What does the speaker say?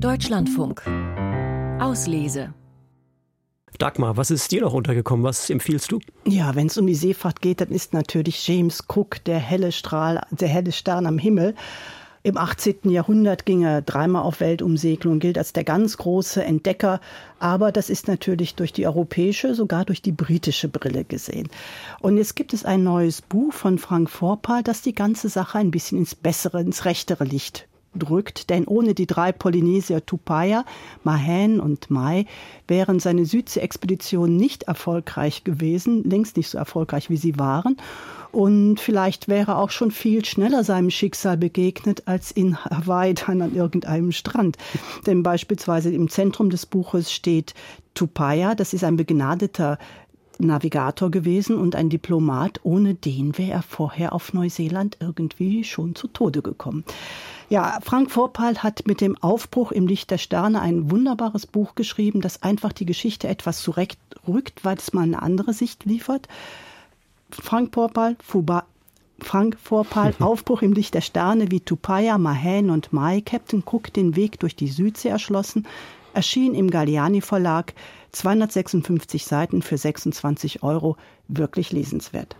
Deutschlandfunk. Auslese. Dagmar, was ist dir noch untergekommen? Was empfiehlst du? Ja, wenn es um die Seefahrt geht, dann ist natürlich James Cook der helle Strahl, der helle Stern am Himmel. Im 18. Jahrhundert ging er dreimal auf Weltumsegelung und gilt als der ganz große Entdecker. Aber das ist natürlich durch die europäische, sogar durch die britische Brille gesehen. Und jetzt gibt es ein neues Buch von Frank Vorpal, das die ganze Sache ein bisschen ins bessere, ins rechtere Licht drückt, denn ohne die drei Polynesier Tupaya, Mahan und Mai wären seine Südsee-Expeditionen nicht erfolgreich gewesen, längst nicht so erfolgreich, wie sie waren. Und vielleicht wäre auch schon viel schneller seinem Schicksal begegnet als in Hawaii dann an irgendeinem Strand. Denn beispielsweise im Zentrum des Buches steht Tupaya, das ist ein begnadeter Navigator gewesen und ein Diplomat. Ohne den wäre er vorher auf Neuseeland irgendwie schon zu Tode gekommen. Ja, Frank Vorpal hat mit dem Aufbruch im Licht der Sterne ein wunderbares Buch geschrieben, das einfach die Geschichte etwas zurechtrückt, weil es mal eine andere Sicht liefert. Frank Vorpal, Fuba, Frank Vorpal, Aufbruch im Licht der Sterne, wie Tupaya, Mahan und Mai Captain Cook den Weg durch die Südsee erschlossen, erschien im Galliani Verlag, 256 Seiten für 26 Euro, wirklich lesenswert.